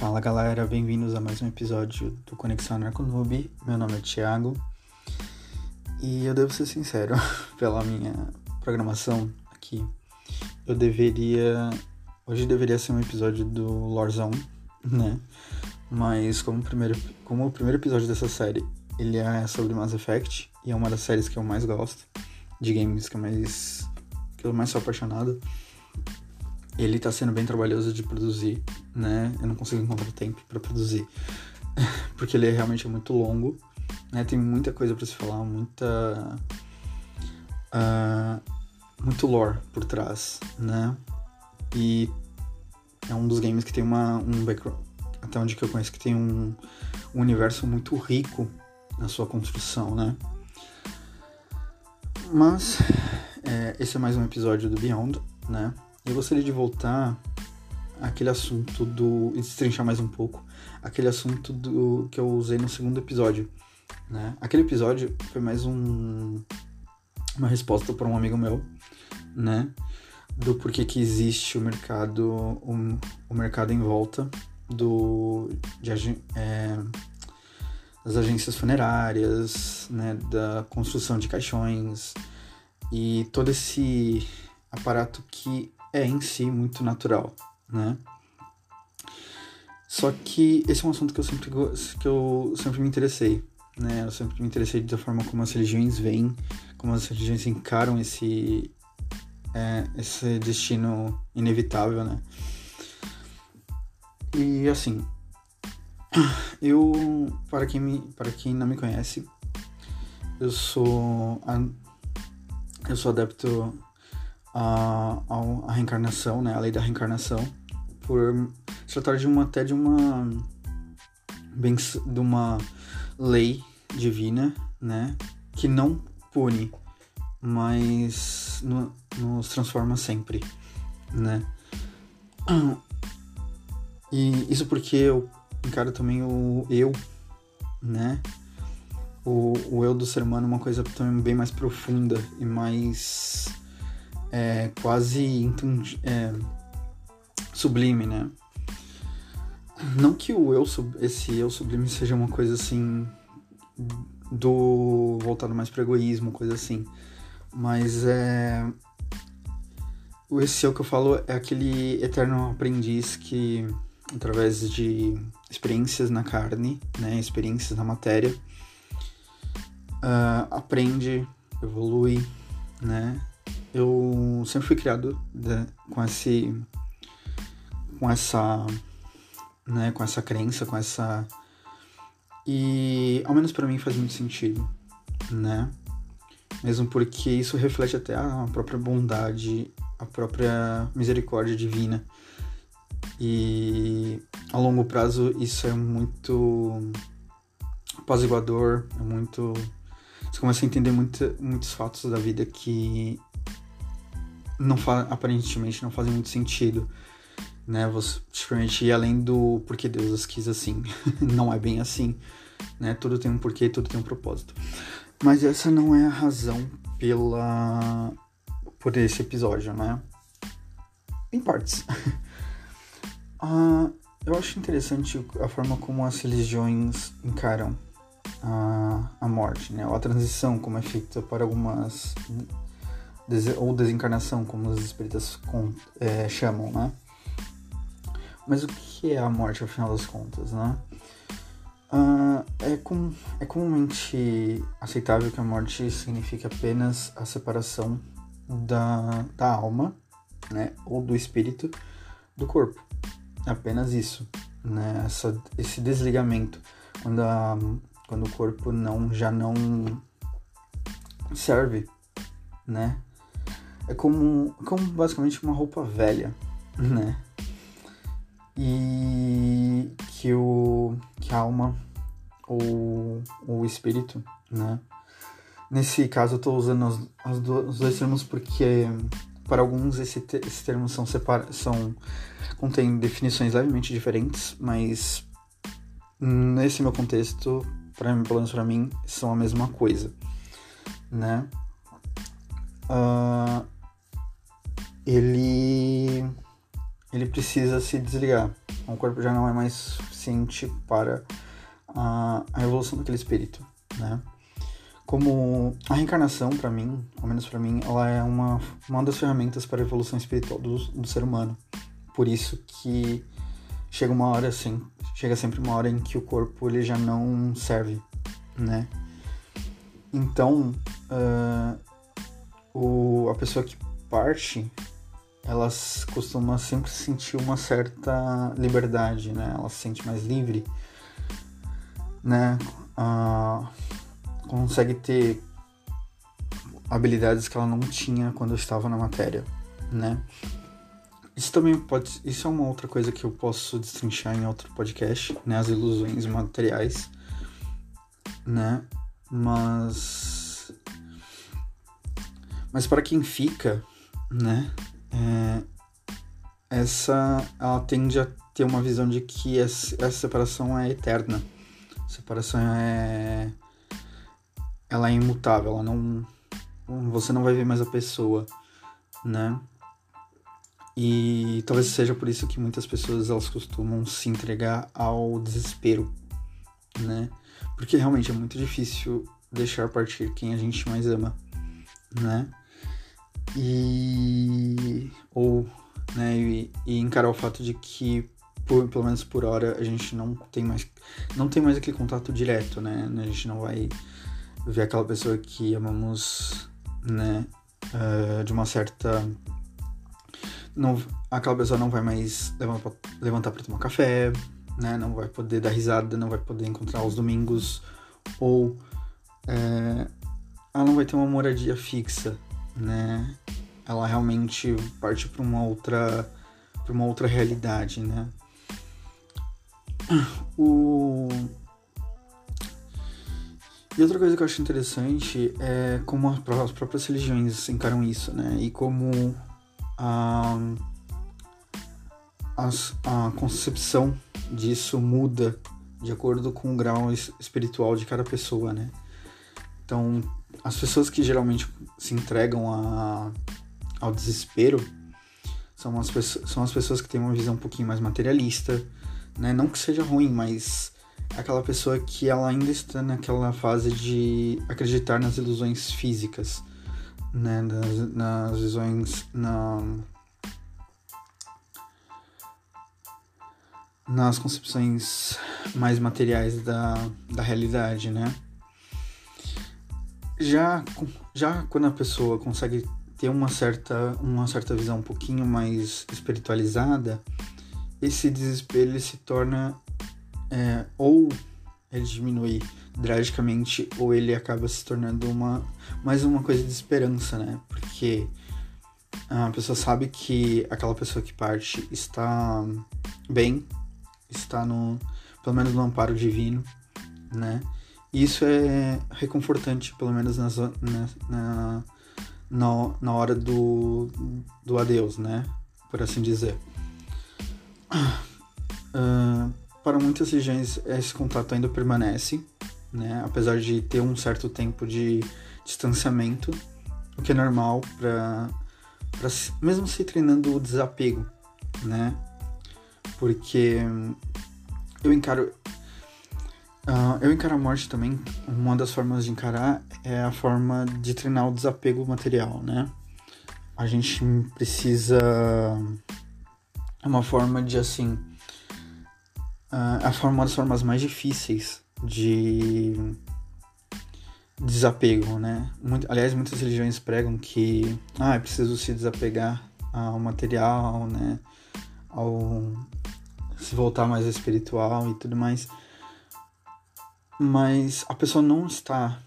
Fala galera, bem-vindos a mais um episódio do Conexão Narconoob. Meu nome é Thiago e eu devo ser sincero, pela minha programação aqui, eu deveria. Hoje deveria ser um episódio do Lorzão, né? Mas como primeiro, como o primeiro episódio dessa série ele é sobre Mass Effect e é uma das séries que eu mais gosto, de games que eu mais, que eu mais sou apaixonado ele tá sendo bem trabalhoso de produzir, né? Eu não consigo encontrar tempo para produzir, porque ele é realmente muito longo, né? Tem muita coisa para se falar, muita uh, muito lore por trás, né? E é um dos games que tem uma um background, até onde que eu conheço que tem um, um universo muito rico na sua construção, né? Mas é, esse é mais um episódio do Beyond, né? Eu gostaria de voltar àquele assunto do. e destrinchar mais um pouco. Aquele assunto do que eu usei no segundo episódio. Né? Aquele episódio foi mais um. uma resposta para um amigo meu, né? Do porquê que existe o mercado. o, o mercado em volta do. De, é, das agências funerárias, né? Da construção de caixões e todo esse aparato que é em si muito natural, né? Só que esse é um assunto que eu sempre, que eu sempre me interessei, né? Eu sempre me interessei da forma como as religiões veem, como as religiões encaram esse, é, esse destino inevitável, né? E assim, eu, para quem, me, para quem não me conhece, eu sou, eu sou adepto a, a, reencarnação, né, a lei da reencarnação, por se tratar de uma até de uma de uma lei divina, né, que não pune, mas no, nos transforma sempre, né? E isso porque eu encaro também o eu, né? O, o eu do ser humano é uma coisa também bem mais profunda e mais é, quase é, sublime, né? Não que o eu, esse eu sublime seja uma coisa assim do voltado mais para egoísmo, coisa assim, mas é esse eu que eu falo é aquele eterno aprendiz que através de experiências na carne, né, experiências na matéria, uh, aprende, evolui, né, eu sempre fui criado né, com esse com essa né com essa crença com essa e ao menos para mim faz muito sentido né? Mesmo porque isso reflete até a própria bondade a própria misericórdia divina. E a longo prazo isso é muito apaziguador é muito você começa a entender muito, muitos fatos da vida que não aparentemente não fazem muito sentido, né? Você simplesmente ir além do porque Deus as quis assim. não é bem assim, né? Tudo tem um porquê, tudo tem um propósito. Mas essa não é a razão pela por esse episódio, né? Em partes. uh, eu acho interessante a forma como as religiões encaram a, a morte, né? Ou a transição como é feita para algumas ou desencarnação, como os espíritas é, chamam, né? Mas o que é a morte, ao final das contas, né? Uh, é, com, é comumente aceitável que a morte signifique apenas a separação da, da alma, né? Ou do espírito do corpo. Apenas isso, né? Essa, esse desligamento, quando, a, quando o corpo não, já não serve, né? É como, como basicamente uma roupa velha, né? E que, o, que a alma ou o espírito, né? Nesse caso eu estou usando as, as do, os dois termos porque para alguns te, esses termos são separa, são contêm definições levemente diferentes, mas nesse meu contexto, para pelo menos para mim, são a mesma coisa, né? Uh, ele ele precisa se desligar. O corpo já não é mais suficiente para a, a evolução daquele espírito, né? Como a reencarnação, para mim, ao menos para mim, ela é uma, uma das ferramentas para a evolução espiritual do, do ser humano. Por isso que chega uma hora assim, chega sempre uma hora em que o corpo ele já não serve, né? Então, uh, o, a pessoa que parte, elas costuma sempre sentir uma certa liberdade, né? Ela se sente mais livre, né? Uh, consegue ter habilidades que ela não tinha quando estava na matéria, né? Isso também pode. Isso é uma outra coisa que eu posso destrinchar em outro podcast, né? As ilusões materiais, né? Mas. Mas para quem fica, né? É, essa. Ela tende a ter uma visão de que essa, separação é eterna. A separação é. Ela é imutável, ela não. Você não vai ver mais a pessoa, né? E talvez seja por isso que muitas pessoas elas costumam se entregar ao desespero, né? Porque realmente é muito difícil deixar partir quem a gente mais ama, né? E ou né, e, e encarar o fato de que por, pelo menos por hora a gente não tem mais não tem mais aquele contato direto, né? A gente não vai ver aquela pessoa que amamos, né, uh, de uma certa não, aquela pessoa não vai mais levantar para tomar café, né? Não vai poder dar risada, não vai poder encontrar os domingos, ou é, ela não vai ter uma moradia fixa, né? Ela realmente parte para uma outra para uma outra realidade, né? O e outra coisa que eu acho interessante é como as próprias religiões encaram isso, né? E como a, a, a concepção disso muda de acordo com o grau espiritual de cada pessoa, né? Então, as pessoas que geralmente se entregam a, ao desespero são as, são as pessoas que têm uma visão um pouquinho mais materialista, né? Não que seja ruim, mas aquela pessoa que ela ainda está naquela fase de acreditar nas ilusões físicas né, nas, nas visões, na, nas concepções mais materiais da, da realidade, né? Já, já quando a pessoa consegue ter uma certa, uma certa visão um pouquinho mais espiritualizada, esse desespero se torna é, ou ele diminui drasticamente ou ele acaba se tornando uma mais uma coisa de esperança, né? Porque a pessoa sabe que aquela pessoa que parte está bem, está no pelo menos no amparo divino, né? E isso é reconfortante, pelo menos nas, na, na, na, hora do, do adeus, né? Por assim dizer. Uh, para muitas regiões esse contato ainda permanece, né? Apesar de ter um certo tempo de distanciamento, o que é normal para mesmo se treinando o desapego, né? Porque eu encaro uh, eu encaro a morte também. Uma das formas de encarar é a forma de treinar o desapego material, né? A gente precisa é uma forma de assim uh, a forma uma das formas mais difíceis de desapego, né? Muito, aliás, muitas religiões pregam que ah, é preciso se desapegar ao material, né? Ao se voltar mais espiritual e tudo mais. Mas a pessoa não está,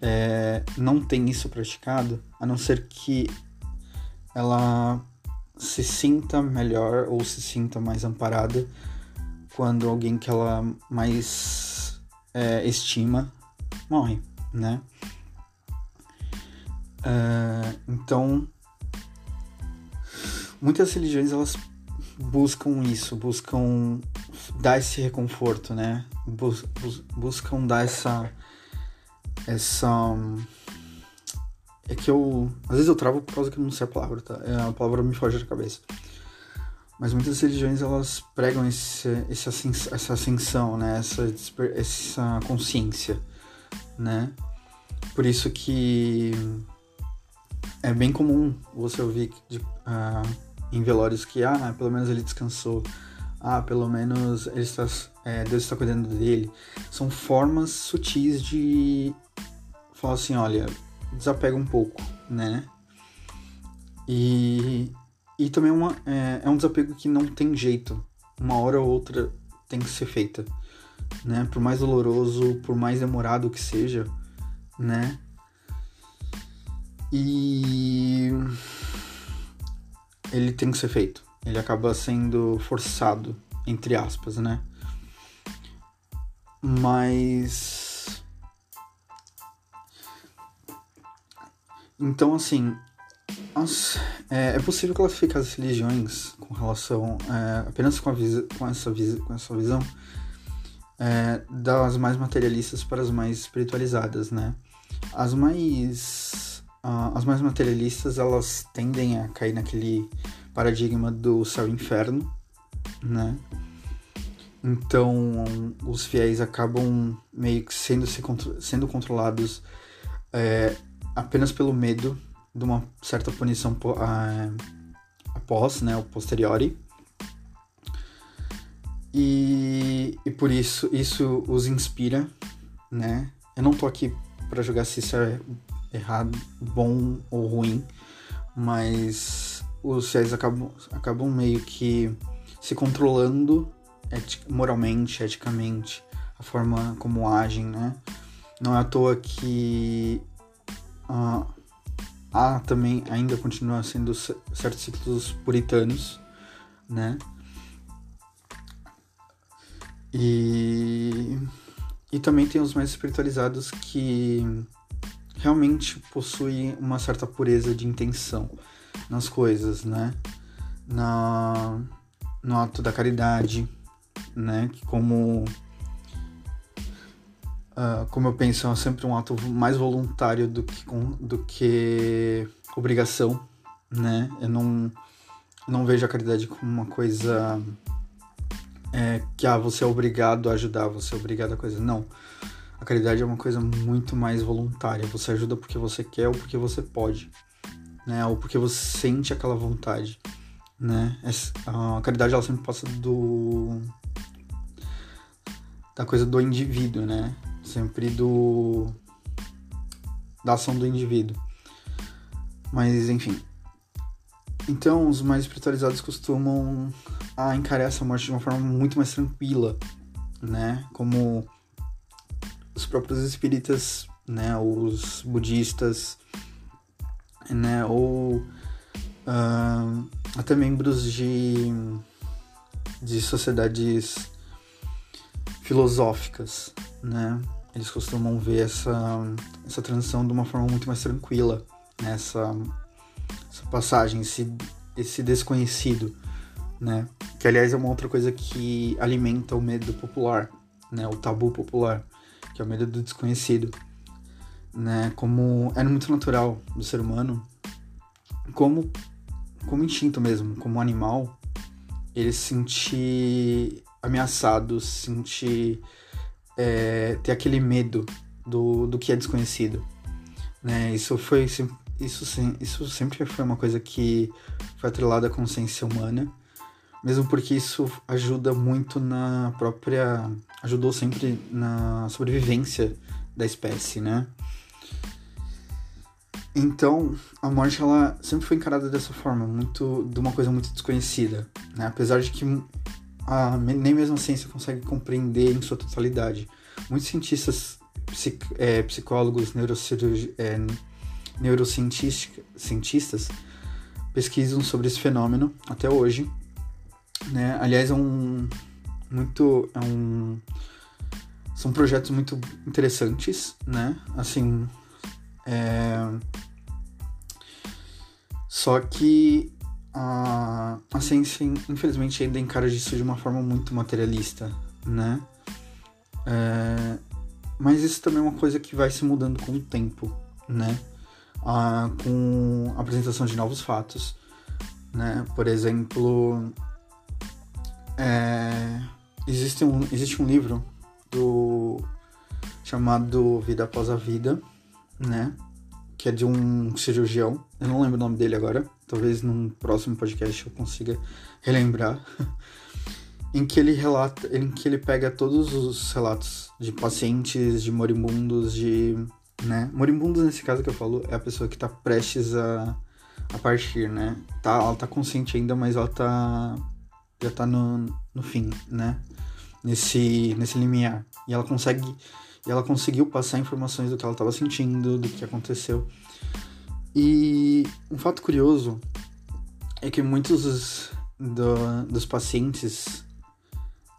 é, não tem isso praticado, a não ser que ela se sinta melhor ou se sinta mais amparada quando alguém que ela mais é, estima morre, né? É, então, muitas religiões elas buscam isso, buscam dar esse reconforto, né? Bus, bus, buscam dar essa essa é que eu às vezes eu travo por causa que eu não sei a palavra, tá? É, a palavra me foge da cabeça. Mas muitas religiões elas pregam esse, esse essa ascensão, né? Essa, essa consciência, né? Por isso que é bem comum você ouvir de, uh, em velórios que, ah, pelo menos ele descansou, ah, pelo menos ele está, é, Deus está cuidando dele. São formas sutis de falar assim, olha, desapega um pouco, né? E, e também uma, é, é um desapego que não tem jeito. Uma hora ou outra tem que ser feita, né? Por mais doloroso, por mais demorado que seja, né? E ele tem que ser feito. Ele acaba sendo forçado, entre aspas, né? Mas. Então, assim. As, é, é, possível classificar as religiões com relação. É, apenas com, a com, essa, com essa visão. É, das mais materialistas para as mais espiritualizadas, né? As mais. Uh, as mais materialistas elas tendem a cair naquele paradigma do céu e inferno, né? Então, os fiéis acabam meio que sendo, sendo controlados é, apenas pelo medo de uma certa punição após, né, o posteriori. E, e por isso, isso os inspira, né? Eu não tô aqui para julgar se isso é errado, bom ou ruim, mas os fiéis acabam, acabam meio que se controlando etic, moralmente, eticamente, a forma como agem, né? Não é à toa que uh, há também, ainda continua sendo certos ciclos puritanos, né? E, e também tem os mais espiritualizados que realmente possuem uma certa pureza de intenção nas coisas, né? Na, no ato da caridade, né? Como uh, como eu penso é sempre um ato mais voluntário do que do que obrigação, né? Eu não não vejo a caridade como uma coisa é, que ah, você é obrigado a ajudar, você é obrigado a coisa. Não. A caridade é uma coisa muito mais voluntária. Você ajuda porque você quer ou porque você pode né? Ou porque você sente aquela vontade, né? A caridade ela sempre passa do da coisa do indivíduo, né? Sempre do da ação do indivíduo. Mas enfim. Então, os mais espiritualizados costumam a encarar essa morte de uma forma muito mais tranquila, né? Como os próprios espíritas, né, os budistas, né? Ou uh, até membros de, de sociedades filosóficas, né? Eles costumam ver essa, essa transição de uma forma muito mais tranquila, né? essa, essa passagem, esse, esse desconhecido, né? Que aliás é uma outra coisa que alimenta o medo popular, né? O tabu popular, que é o medo do desconhecido né? Como é muito natural do ser humano, como como instinto mesmo, como animal, ele se sentir ameaçado, se sentir é, ter aquele medo do, do que é desconhecido, né? Isso foi isso isso sempre foi uma coisa que foi atrelada à consciência humana, mesmo porque isso ajuda muito na própria ajudou sempre na sobrevivência da espécie, né? Então, a morte ela sempre foi encarada dessa forma, muito de uma coisa muito desconhecida, né? Apesar de que a, nem mesmo a ciência consegue compreender em sua totalidade. Muitos cientistas, psic, é, psicólogos, é, neurocientistas pesquisam sobre esse fenômeno até hoje, né? Aliás, é um muito é um são projetos muito interessantes, né? Assim, é... Só que a, a ciência, infelizmente, ainda encara isso de uma forma muito materialista, né? É... Mas isso também é uma coisa que vai se mudando com o tempo, né? Ah, com a apresentação de novos fatos, né? Por exemplo, É, existe, um, existe um livro do chamado Vida Após a Vida, né? Que é de um cirurgião. Eu não lembro o nome dele agora. Talvez num próximo podcast eu consiga relembrar. em que ele relata, em que ele pega todos os relatos de pacientes, de moribundos, de, né? Moribundos nesse caso que eu falo é a pessoa que tá prestes a, a partir, né? Tá, ela tá consciente ainda, mas ela tá já tá no, no fim, né? Nesse nesse limiar. E ela consegue e ela conseguiu passar informações do que ela estava sentindo, do que aconteceu. E um fato curioso é que muitos dos, do, dos pacientes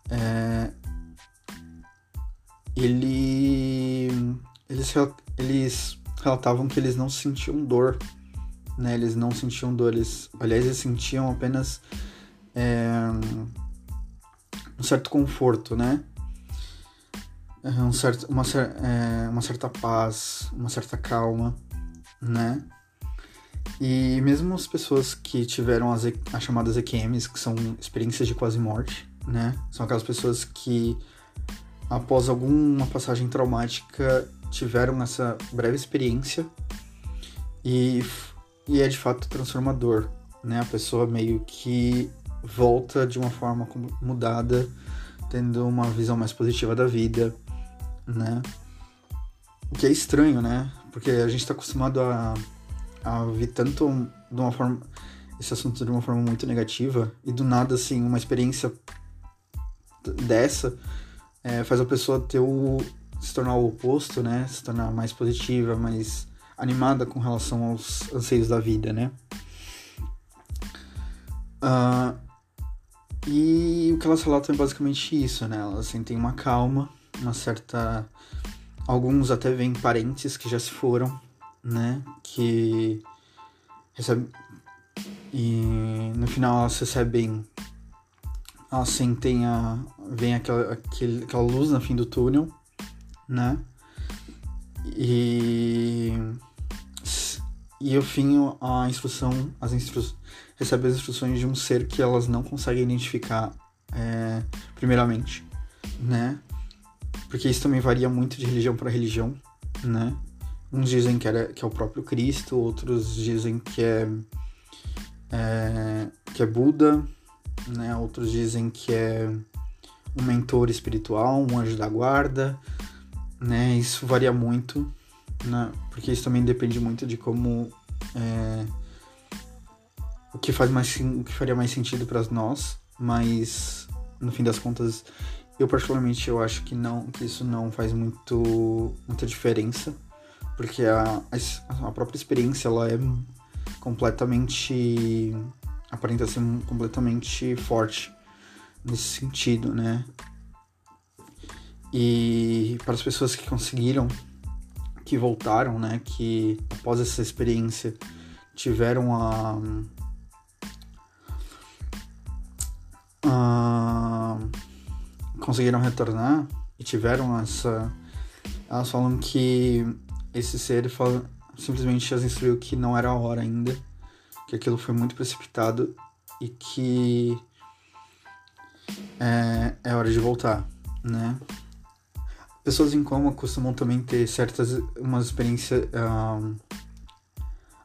é, ele, eles, eles relatavam que eles não sentiam dor, né? Eles não sentiam dor, eles, aliás, eles sentiam apenas é, um certo conforto, né? Um certo, uma, é, uma certa paz, uma certa calma, né? E mesmo as pessoas que tiveram as, as chamadas EQMs, que são experiências de quase morte, né? São aquelas pessoas que, após alguma passagem traumática, tiveram essa breve experiência e, e é de fato transformador, né? A pessoa meio que volta de uma forma mudada, tendo uma visão mais positiva da vida, né? O que é estranho, né? Porque a gente está acostumado a, a ver tanto de uma forma esse assunto de uma forma muito negativa e do nada assim uma experiência dessa é, faz a pessoa ter o se tornar o oposto, né? Se tornar mais positiva, mais animada com relação aos anseios da vida, né? Uh, e o que elas relatam é basicamente isso, né? Elas sentem uma calma, uma certa. Alguns até vêm parentes que já se foram, né? Que recebem. E no final elas recebem assim tem a vem aquela, aquele, aquela luz no fim do túnel, né? E e o fim a instrução, as instru, recebe as instruções de um ser que elas não conseguem identificar é, primeiramente, né? Porque isso também varia muito de religião para religião, né? Uns dizem que, era, que é o próprio Cristo, outros dizem que é, é que é Buda, né? Outros dizem que é um mentor espiritual, um anjo da guarda, né? Isso varia muito, né? Porque isso também depende muito de como é, o que faz mais o que faria mais sentido para nós, mas no fim das contas eu particularmente eu acho que não que isso não faz muito muita diferença porque a, a própria experiência ela é completamente aparenta ser completamente forte nesse sentido, né? E para as pessoas que conseguiram, que voltaram, né, que após essa experiência tiveram a, a conseguiram retornar e tiveram essa elas falam que esse ser fala, simplesmente as instruiu que não era a hora ainda que aquilo foi muito precipitado e que é, é hora de voltar, né? Pessoas em coma costumam também ter certas umas experiências um,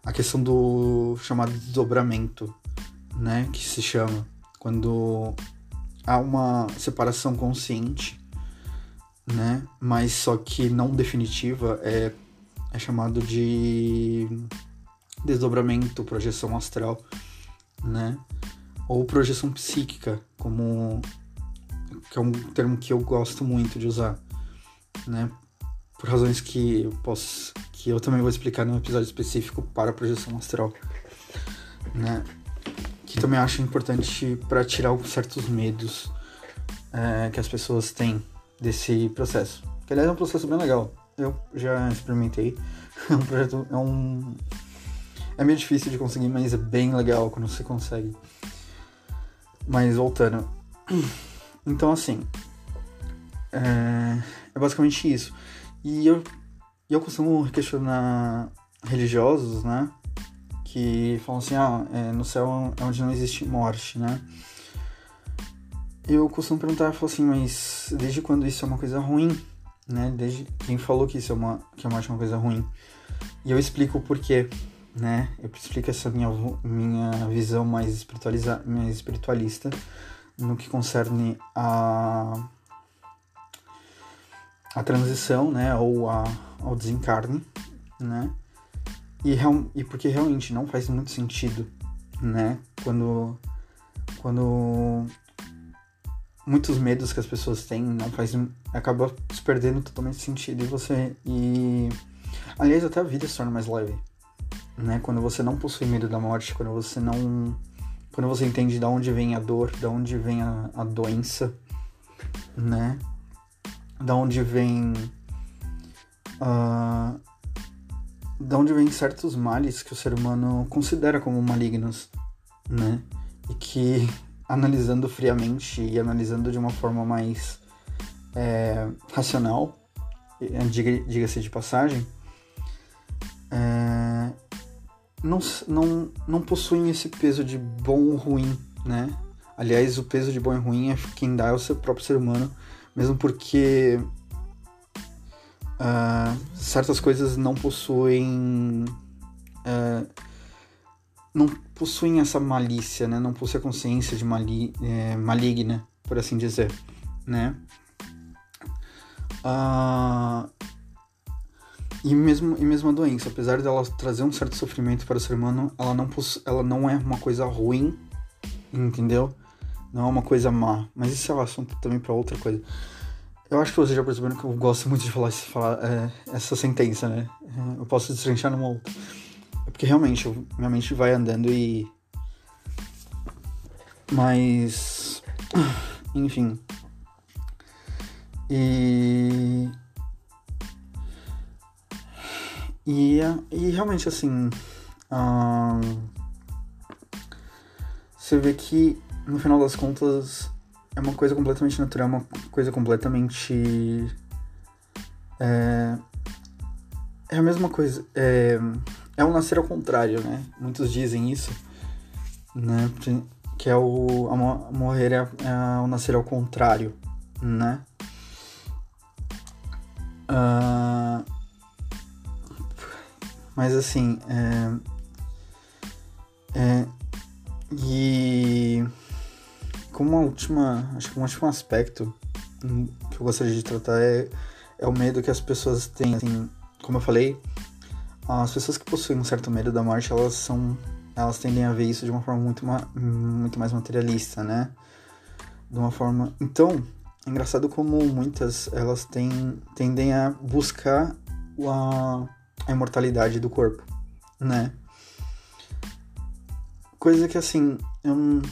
a questão do chamado desdobramento, né, que se chama quando há uma separação consciente, né, mas só que não definitiva é é chamado de desdobramento, projeção astral, né? Ou projeção psíquica, como que é um termo que eu gosto muito de usar, né? Por razões que eu posso, que eu também vou explicar num episódio específico para projeção astral, né? Que também acho importante para tirar certos medos é, que as pessoas têm desse processo. Que aliás é um processo bem legal. Eu já experimentei. É um projeto, é um é meio difícil de conseguir, mas é bem legal quando você consegue. Mas voltando. Então, assim. É, é basicamente isso. E eu, eu costumo questionar religiosos, né? Que falam assim: ah, é, no céu é onde não existe morte, né? eu costumo perguntar, eu falo assim, mas desde quando isso é uma coisa ruim, né? Desde quem falou que isso é uma que a morte é uma coisa ruim? E eu explico o porquê, né? Eu explico essa minha minha visão mais espiritualiza, mais espiritualista no que concerne a a transição, né, ou a, ao desencarne, né? E, e porque realmente não faz muito sentido, né? Quando quando muitos medos que as pessoas têm não faz acaba se perdendo totalmente sentido e você. E aliás até a vida se torna mais leve né? Quando você não possui medo da morte quando você não quando você entende de onde vem a dor de onde vem a, a doença né? Da onde vem uh, da onde vem certos males que o ser humano considera como malignos né e que analisando friamente e analisando de uma forma mais é, racional, diga-se de passagem, é, não, não, não possuem esse peso de bom ou ruim, né? Aliás, o peso de bom e ruim é quem dá é o seu próprio ser humano, mesmo porque uh, certas coisas não possuem. Uh, não possuem essa malícia, né? Não possuem a consciência de mali é, maligna, por assim dizer, né? Ah, e mesmo e mesmo a doença, apesar dela trazer um certo sofrimento para o ser humano, ela não ela não é uma coisa ruim, entendeu? Não é uma coisa má. Mas isso é um assunto também para outra coisa. Eu acho que vocês já perceberam que eu gosto muito de falar, falar é, essa sentença, né? Eu posso destrinchar numa outra. É porque realmente minha mente vai andando e. Mas. Enfim. E. E, e realmente assim. você vê que no final das contas é uma coisa completamente natural, uma coisa completamente. É, é a mesma coisa. É, é o nascer ao contrário, né? Muitos dizem isso, né? Que é o a morrer é, é o nascer ao contrário, né? Uh, mas assim, é, é, e como uma última, acho que um último aspecto que eu gostaria de tratar é, é o medo que as pessoas têm, assim, como eu falei, as pessoas que possuem um certo medo da morte, elas são elas tendem a ver isso de uma forma muito, muito mais materialista, né? De uma forma. Então, é engraçado como muitas elas têm, tendem a buscar a, a imortalidade do corpo, né? Coisa que assim, eu,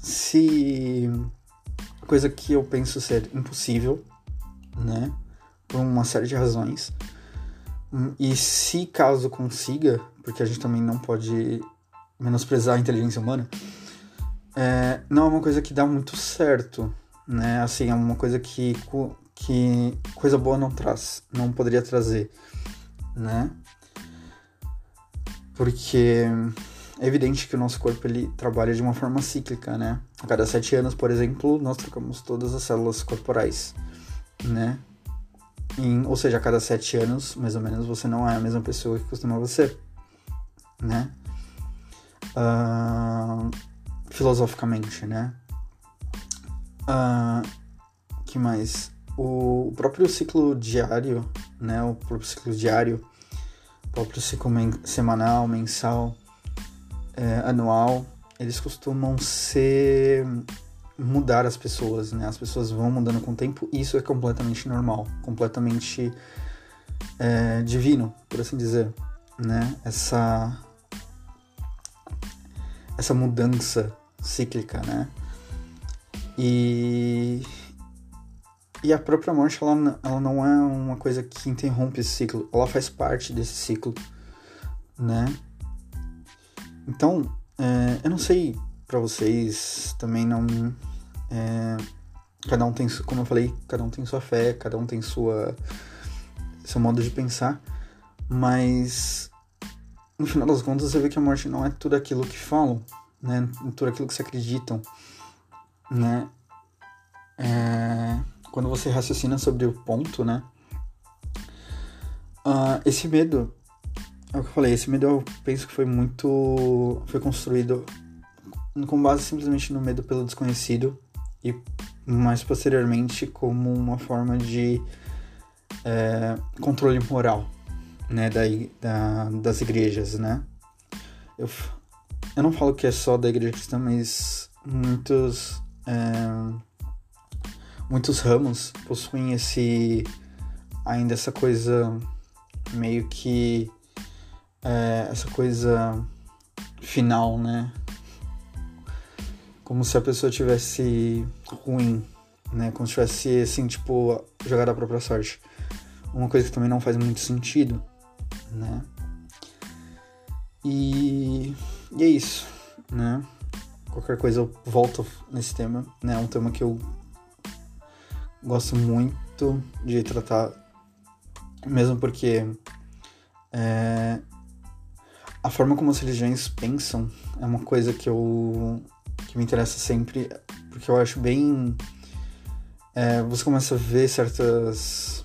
se coisa que eu penso ser impossível, né? Por uma série de razões. E se caso consiga, porque a gente também não pode menosprezar a inteligência humana, é, não é uma coisa que dá muito certo, né? Assim, é uma coisa que, que coisa boa não traz, não poderia trazer, né? Porque é evidente que o nosso corpo ele trabalha de uma forma cíclica, né? A cada sete anos, por exemplo, nós trocamos todas as células corporais, né? Em, ou seja, a cada sete anos, mais ou menos, você não é a mesma pessoa que costumava ser, né? Uh, filosoficamente, né? Uh, que mais? O próprio ciclo diário, né? O próprio ciclo diário, o próprio ciclo semanal, mensal, é, anual, eles costumam ser mudar as pessoas, né? As pessoas vão mudando com o tempo e isso é completamente normal, completamente é, divino, por assim dizer, né? Essa essa mudança cíclica, né? E e a própria morte ela, ela não é uma coisa que interrompe esse ciclo, ela faz parte desse ciclo, né? Então, é, eu não sei para vocês também não é, cada um tem, como eu falei, cada um tem sua fé, cada um tem sua seu modo de pensar, mas no final das contas você vê que a morte não é tudo aquilo que falam, né? Tudo aquilo que se acreditam, né? é, quando você raciocina sobre o ponto, né? Uh, esse medo, é o que eu falei, esse medo eu penso que foi muito. foi construído com base simplesmente no medo pelo desconhecido e mais posteriormente como uma forma de é, controle moral, né, da, da, das igrejas, né? Eu, eu não falo que é só da igreja cristã, mas muitos é, muitos ramos possuem esse ainda essa coisa meio que é, essa coisa final, né? Como se a pessoa tivesse ruim, né? Como se tivesse, assim, tipo, jogado a própria sorte. Uma coisa que também não faz muito sentido, né? E, e é isso, né? Qualquer coisa eu volto nesse tema, né? É um tema que eu gosto muito de tratar, mesmo porque é, a forma como as religiões pensam é uma coisa que eu que me interessa sempre, porque eu acho bem é, você começa a ver certas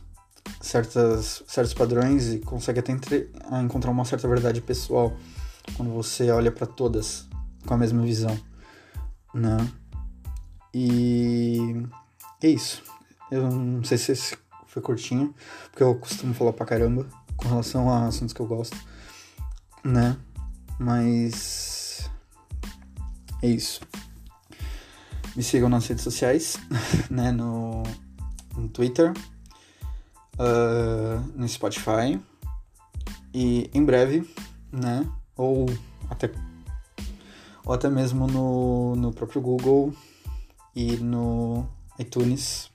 certas certos padrões e consegue até entre, encontrar uma certa verdade pessoal quando você olha para todas com a mesma visão, né? E é isso. Eu não sei se esse foi curtinho, porque eu costumo falar pra caramba com relação a assuntos que eu gosto, né? Mas é isso. Me sigam nas redes sociais, né? No, no Twitter, uh, no Spotify e em breve, né? Ou até ou até mesmo no, no próprio Google e no iTunes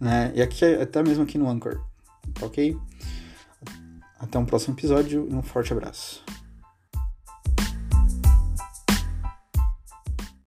né? E aqui, até mesmo aqui no Anchor, tá ok? Até um próximo episódio e um forte abraço.